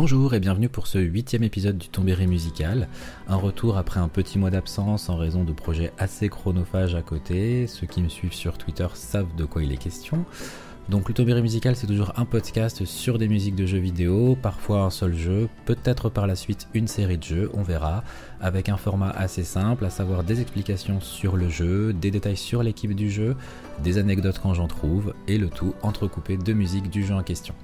Bonjour et bienvenue pour ce huitième épisode du Tombéry musical. Un retour après un petit mois d'absence en raison de projets assez chronophages à côté. Ceux qui me suivent sur Twitter savent de quoi il est question. Donc le Tombéry musical c'est toujours un podcast sur des musiques de jeux vidéo, parfois un seul jeu, peut-être par la suite une série de jeux, on verra, avec un format assez simple, à savoir des explications sur le jeu, des détails sur l'équipe du jeu, des anecdotes quand j'en trouve, et le tout entrecoupé de musique du jeu en question.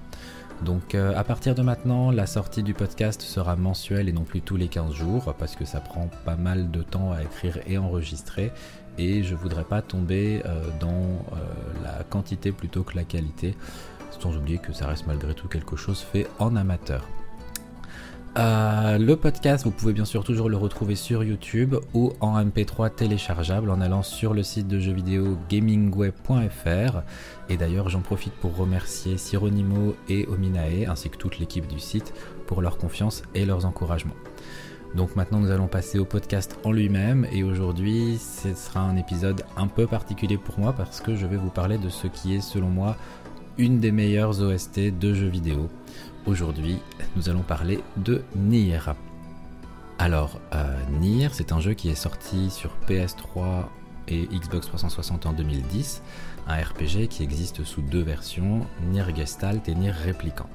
Donc euh, à partir de maintenant, la sortie du podcast sera mensuelle et non plus tous les 15 jours parce que ça prend pas mal de temps à écrire et enregistrer et je voudrais pas tomber euh, dans euh, la quantité plutôt que la qualité sans oublier que ça reste malgré tout quelque chose fait en amateur. Euh, le podcast, vous pouvez bien sûr toujours le retrouver sur YouTube ou en MP3 téléchargeable en allant sur le site de jeux vidéo gamingweb.fr. Et d'ailleurs, j'en profite pour remercier Sironimo et Ominae ainsi que toute l'équipe du site pour leur confiance et leurs encouragements. Donc maintenant, nous allons passer au podcast en lui-même et aujourd'hui, ce sera un épisode un peu particulier pour moi parce que je vais vous parler de ce qui est selon moi une des meilleures OST de jeux vidéo. Aujourd'hui, nous allons parler de Nier. Alors, euh, Nier, c'est un jeu qui est sorti sur PS3 et Xbox 360 en 2010, un RPG qui existe sous deux versions, Nier Gestalt et Nier Replicant.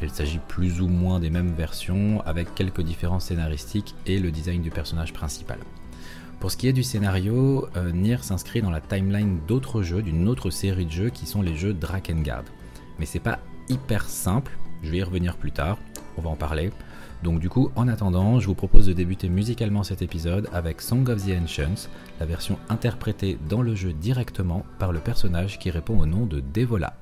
Il s'agit plus ou moins des mêmes versions avec quelques différences scénaristiques et le design du personnage principal. Pour ce qui est du scénario, euh, Nier s'inscrit dans la timeline d'autres jeux, d'une autre série de jeux qui sont les jeux Drakengard. Mais c'est pas hyper simple, je vais y revenir plus tard, on va en parler. Donc du coup, en attendant, je vous propose de débuter musicalement cet épisode avec Song of the Ancients, la version interprétée dans le jeu directement par le personnage qui répond au nom de Devola.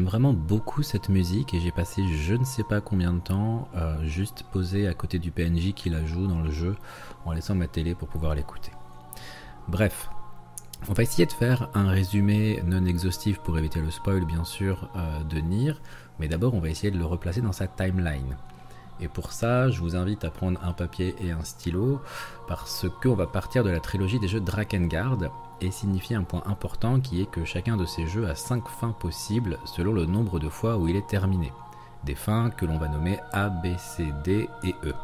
J'aime vraiment beaucoup cette musique et j'ai passé je ne sais pas combien de temps euh, juste posé à côté du PNJ qui la joue dans le jeu en laissant ma télé pour pouvoir l'écouter. Bref, on va essayer de faire un résumé non exhaustif pour éviter le spoil bien sûr euh, de Nier, mais d'abord on va essayer de le replacer dans sa timeline. Et pour ça, je vous invite à prendre un papier et un stylo, parce qu'on va partir de la trilogie des jeux Drakengard et signifier un point important qui est que chacun de ces jeux a 5 fins possibles selon le nombre de fois où il est terminé. Des fins que l'on va nommer A, B, C, D et E.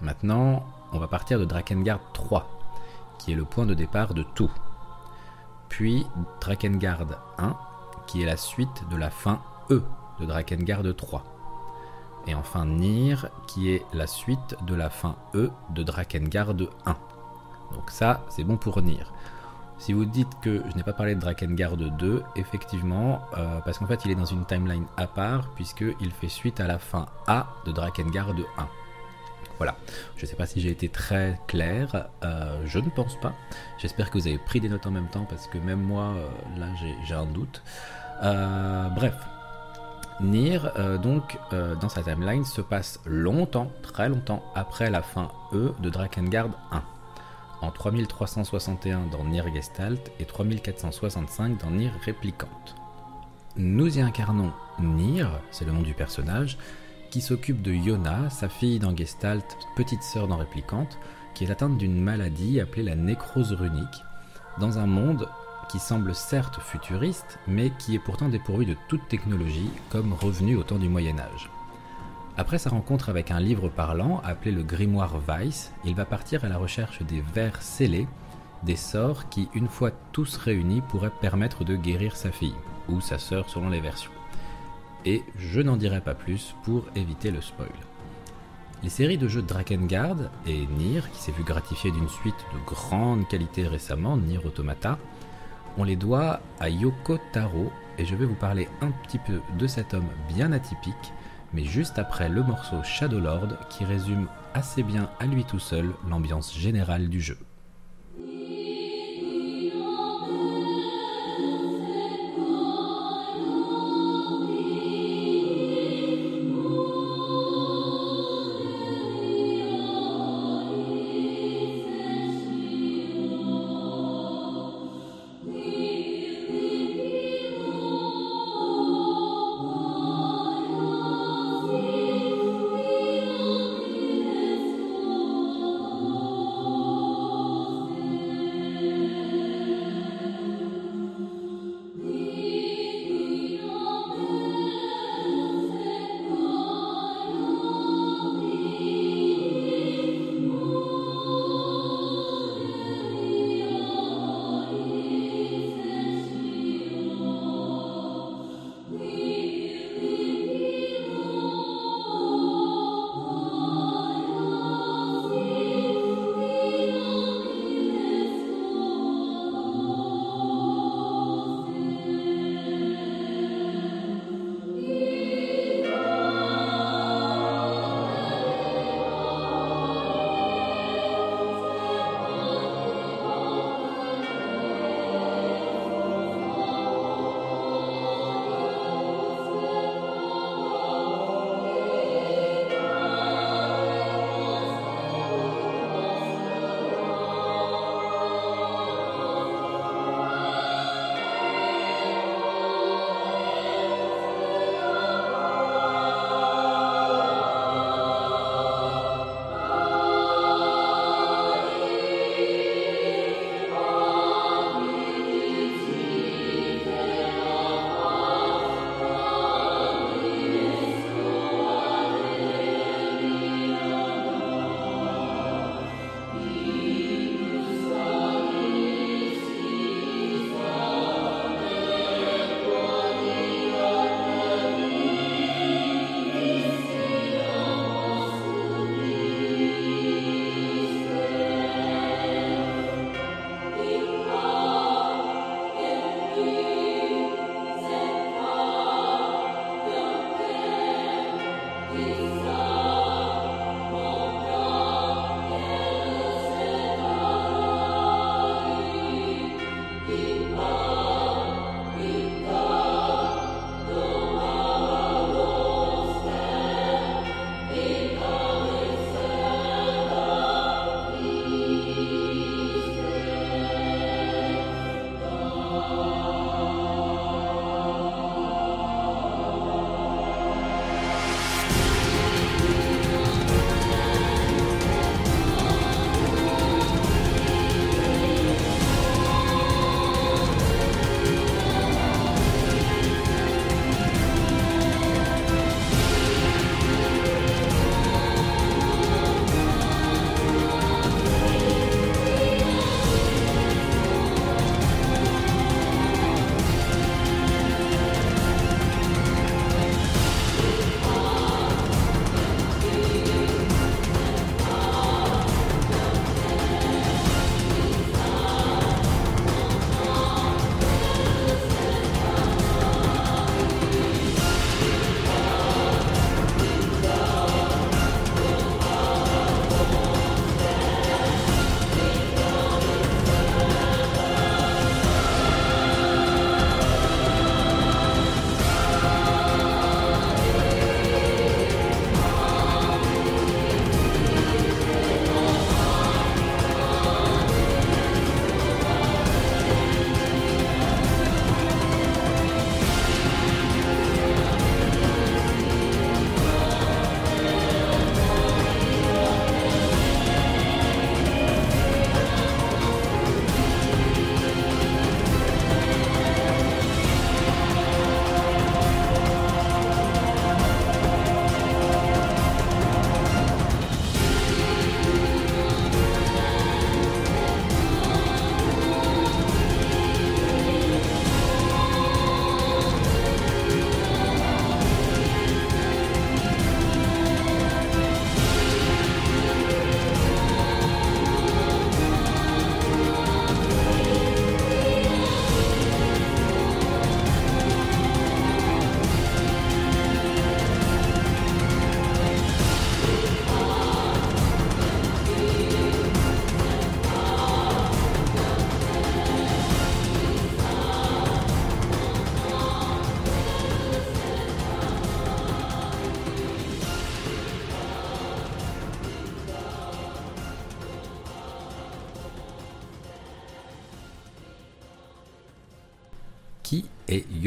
Maintenant, on va partir de Drakengard 3, qui est le point de départ de tout. Puis Drakengard 1, qui est la suite de la fin E de Drakengard 3. Et enfin Nier, qui est la suite de la fin E de Drakengard 1. Donc ça, c'est bon pour Nier. Si vous dites que je n'ai pas parlé de Drakengard 2, effectivement, euh, parce qu'en fait il est dans une timeline à part, puisqu'il fait suite à la fin A de Drakengard 1. Voilà, je ne sais pas si j'ai été très clair, euh, je ne pense pas. J'espère que vous avez pris des notes en même temps, parce que même moi, euh, là j'ai un doute. bref, Nier, donc, dans sa timeline, se passe longtemps, très longtemps, après la fin E de Drakengard 1 en 3361 dans Nier Gestalt et 3465 dans Nier Replicante. Nous y incarnons Nier, c'est le nom du personnage, qui s'occupe de Yona, sa fille dans Gestalt, petite sœur dans Replicante, qui est atteinte d'une maladie appelée la nécrose runique, dans un monde qui semble certes futuriste, mais qui est pourtant dépourvu de toute technologie, comme revenu au temps du Moyen Âge. Après sa rencontre avec un livre parlant appelé le Grimoire Weiss, il va partir à la recherche des vers scellés, des sorts qui, une fois tous réunis, pourraient permettre de guérir sa fille, ou sa sœur selon les versions. Et je n'en dirai pas plus pour éviter le spoil. Les séries de jeux Drakengard et Nier, qui s'est vu gratifier d'une suite de grande qualité récemment, Nier Automata, on les doit à Yoko Taro, et je vais vous parler un petit peu de cet homme bien atypique mais juste après le morceau Shadow Lord qui résume assez bien à lui tout seul l'ambiance générale du jeu.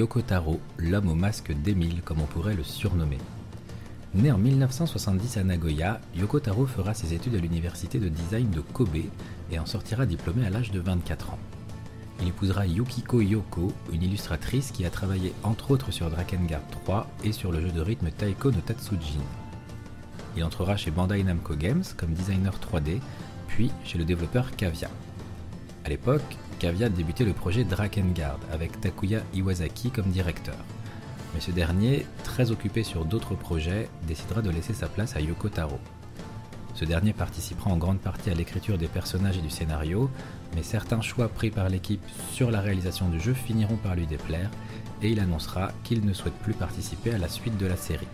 Yoko Taro, l'homme au masque d'Emile, comme on pourrait le surnommer Né en 1970 à Nagoya, Yoko Taro fera ses études à l'université de design de Kobe et en sortira diplômé à l'âge de 24 ans. Il épousera Yukiko Yoko, une illustratrice qui a travaillé entre autres sur Drakengard 3 et sur le jeu de rythme Taiko no Tatsujin. Il entrera chez Bandai Namco Games comme designer 3D, puis chez le développeur Kavia. A l'époque, Kavia débutait le projet Drakengard avec Takuya Iwasaki comme directeur. Mais ce dernier, très occupé sur d'autres projets, décidera de laisser sa place à Yoko Taro. Ce dernier participera en grande partie à l'écriture des personnages et du scénario, mais certains choix pris par l'équipe sur la réalisation du jeu finiront par lui déplaire, et il annoncera qu'il ne souhaite plus participer à la suite de la série.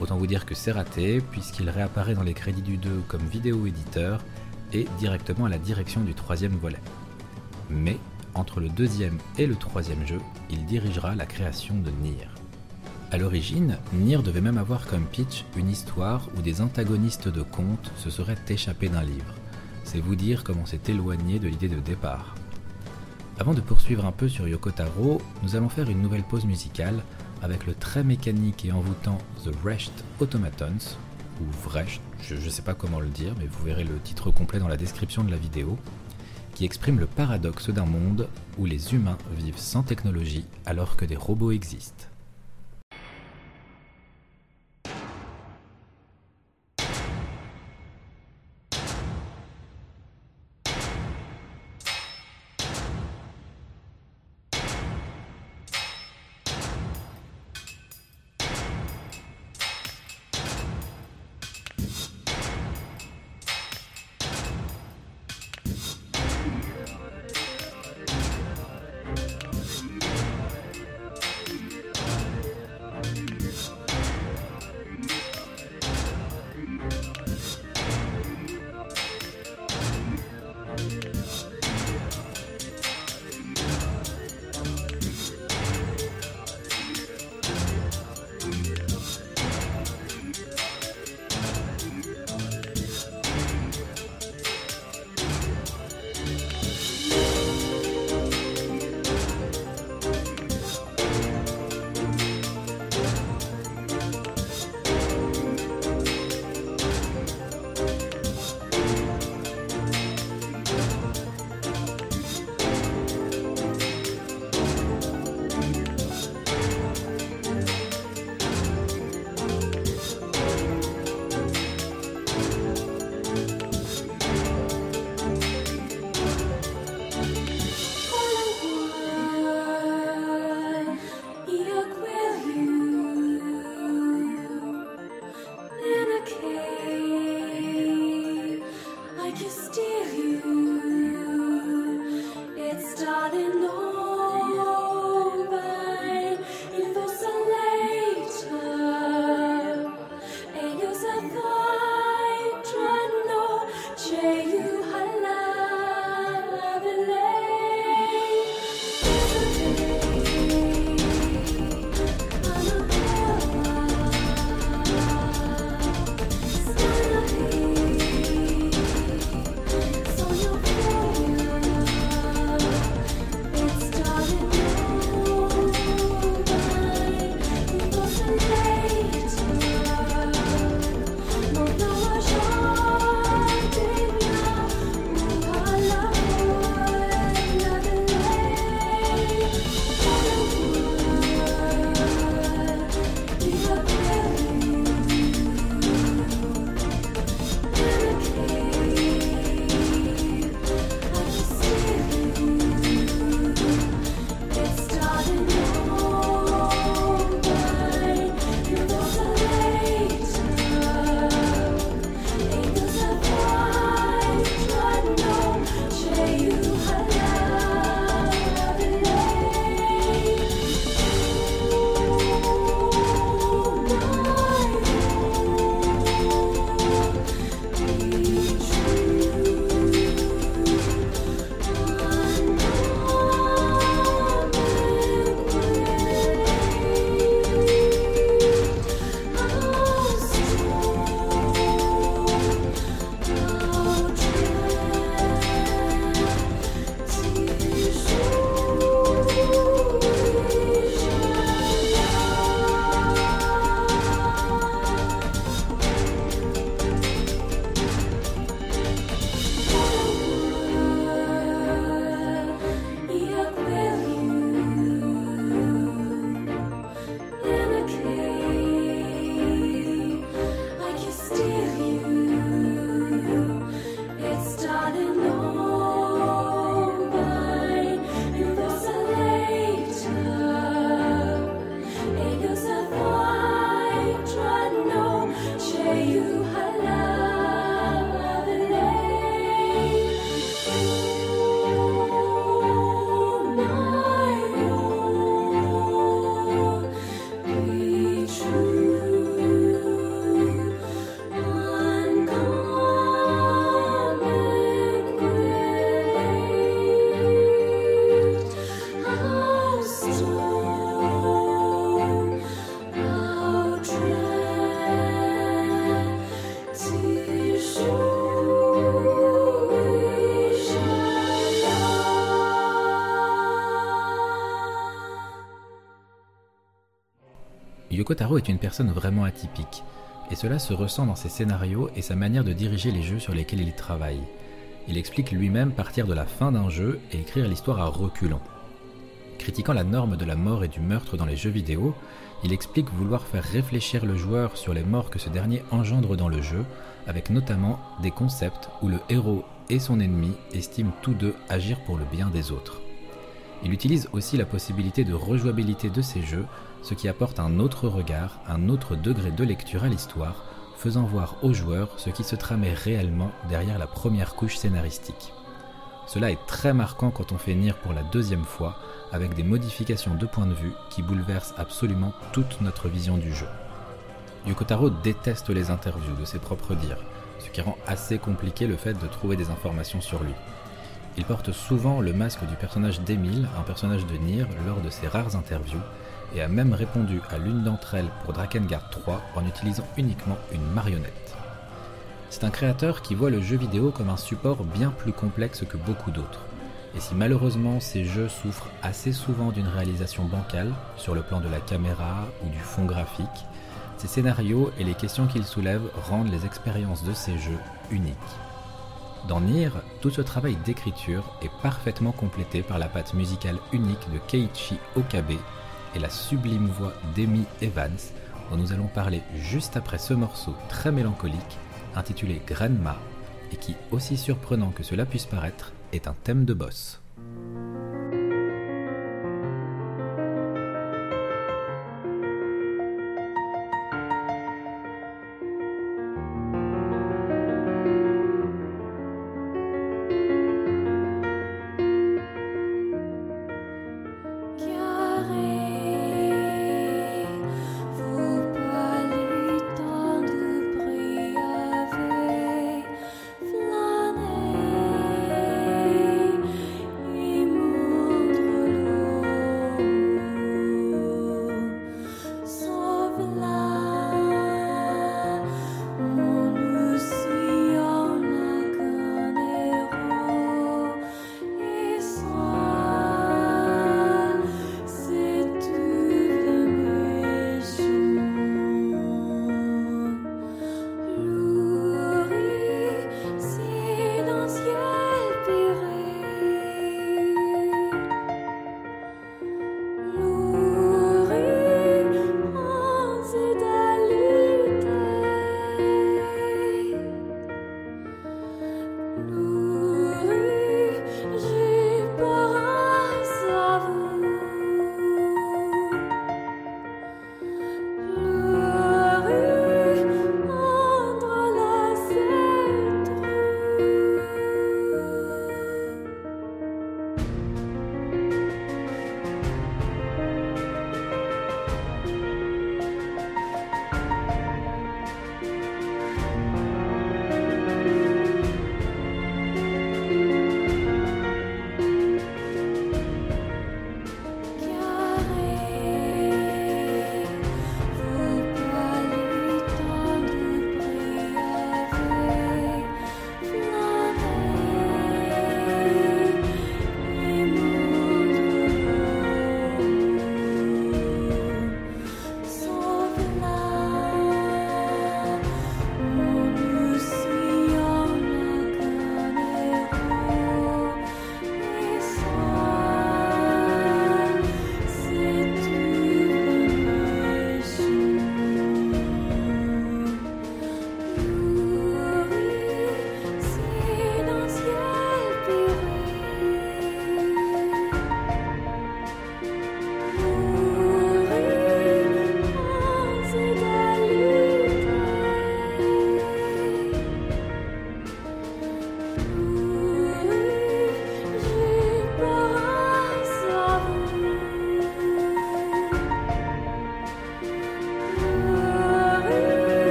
Autant vous dire que c'est raté, puisqu'il réapparaît dans les crédits du 2 comme vidéo éditeur et directement à la direction du troisième volet mais entre le deuxième et le troisième jeu, il dirigera la création de Nier. A l'origine, Nier devait même avoir comme pitch une histoire où des antagonistes de contes se seraient échappés d'un livre. C'est vous dire comment s'est éloigné de l'idée de départ. Avant de poursuivre un peu sur Yoko Taro, nous allons faire une nouvelle pause musicale avec le très mécanique et envoûtant The Wrecht Automatons, ou Wrecht, je ne sais pas comment le dire, mais vous verrez le titre complet dans la description de la vidéo, qui exprime le paradoxe d'un monde où les humains vivent sans technologie alors que des robots existent. darling, no. Yoko Taro est une personne vraiment atypique, et cela se ressent dans ses scénarios et sa manière de diriger les jeux sur lesquels il travaille. Il explique lui-même partir de la fin d'un jeu et écrire l'histoire à reculons. Critiquant la norme de la mort et du meurtre dans les jeux vidéo, il explique vouloir faire réfléchir le joueur sur les morts que ce dernier engendre dans le jeu, avec notamment des concepts où le héros et son ennemi estiment tous deux agir pour le bien des autres. Il utilise aussi la possibilité de rejouabilité de ces jeux, ce qui apporte un autre regard, un autre degré de lecture à l'histoire, faisant voir aux joueurs ce qui se tramait réellement derrière la première couche scénaristique. Cela est très marquant quand on fait Nier pour la deuxième fois, avec des modifications de point de vue qui bouleversent absolument toute notre vision du jeu. Yoko Taro déteste les interviews de ses propres dires, ce qui rend assez compliqué le fait de trouver des informations sur lui. Il porte souvent le masque du personnage d'Emile, un personnage de Nier, lors de ses rares interviews, et a même répondu à l'une d'entre elles pour Drakengard 3 en utilisant uniquement une marionnette. C'est un créateur qui voit le jeu vidéo comme un support bien plus complexe que beaucoup d'autres. Et si malheureusement ces jeux souffrent assez souvent d'une réalisation bancale sur le plan de la caméra ou du fond graphique, ces scénarios et les questions qu'ils soulèvent rendent les expériences de ces jeux uniques. Dans Nier, tout ce travail d'écriture est parfaitement complété par la patte musicale unique de Keiichi Okabe et la sublime voix d'Amy Evans, dont nous allons parler juste après ce morceau très mélancolique intitulé Grandma et qui, aussi surprenant que cela puisse paraître, est un thème de boss.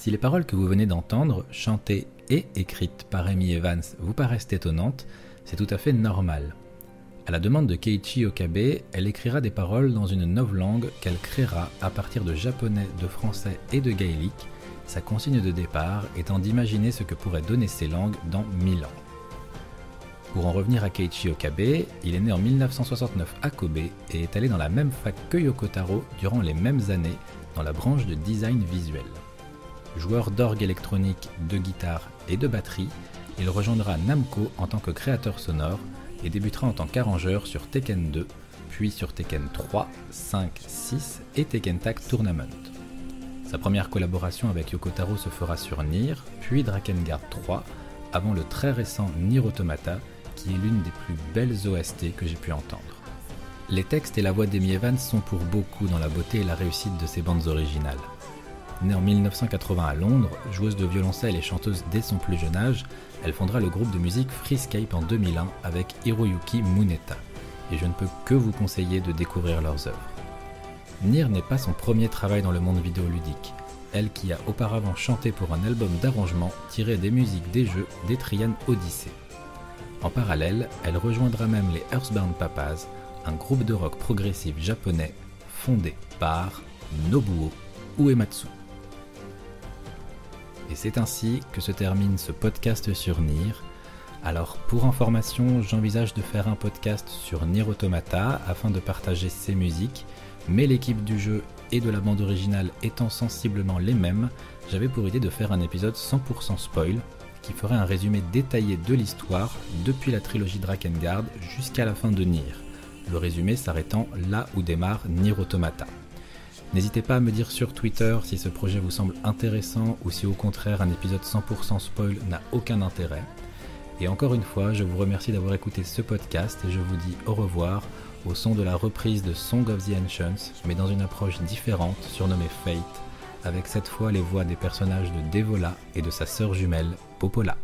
Si les paroles que vous venez d'entendre, chantées et écrites par Amy Evans, vous paraissent étonnantes, c'est tout à fait normal. À la demande de Keiichi Okabe, elle écrira des paroles dans une novlangue qu'elle créera à partir de japonais, de français et de gaélique, sa consigne de départ étant d'imaginer ce que pourraient donner ces langues dans 1000 ans. Pour en revenir à Keiichi Okabe, il est né en 1969 à Kobe et est allé dans la même fac que Yoko Taro durant les mêmes années dans la branche de design visuel. Joueur d'orgue électronique, de guitare et de batterie, il rejoindra Namco en tant que créateur sonore et débutera en tant qu'arrangeur sur Tekken 2, puis sur Tekken 3, 5, 6 et Tekken Tag Tournament. Sa première collaboration avec Yoko Taro se fera sur Nier, puis Drakengard 3, avant le très récent Nier Automata, qui est l'une des plus belles OST que j'ai pu entendre. Les textes et la voix d'Amy Evans sont pour beaucoup dans la beauté et la réussite de ses bandes originales. Née en 1980 à Londres, joueuse de violoncelle et chanteuse dès son plus jeune âge, elle fondera le groupe de musique Freescape en 2001 avec Hiroyuki Muneta. Et je ne peux que vous conseiller de découvrir leurs œuvres. Nier n'est pas son premier travail dans le monde vidéoludique. Elle qui a auparavant chanté pour un album d'arrangement tiré des musiques des jeux d'Etrian Odyssey. En parallèle, elle rejoindra même les Earthbound Papas, un groupe de rock progressif japonais fondé par Nobuo Uematsu. Et c'est ainsi que se termine ce podcast sur Nier. Alors pour information, j'envisage de faire un podcast sur Nier Automata afin de partager ses musiques, mais l'équipe du jeu et de la bande originale étant sensiblement les mêmes, j'avais pour idée de faire un épisode 100% spoil qui ferait un résumé détaillé de l'histoire depuis la trilogie Drakengard jusqu'à la fin de Nier, le résumé s'arrêtant là où démarre Nier Automata. N'hésitez pas à me dire sur Twitter si ce projet vous semble intéressant ou si au contraire un épisode 100% spoil n'a aucun intérêt. Et encore une fois, je vous remercie d'avoir écouté ce podcast et je vous dis au revoir au son de la reprise de Song of the Ancients, mais dans une approche différente surnommée Fate, avec cette fois les voix des personnages de Devola et de sa sœur jumelle, Popola.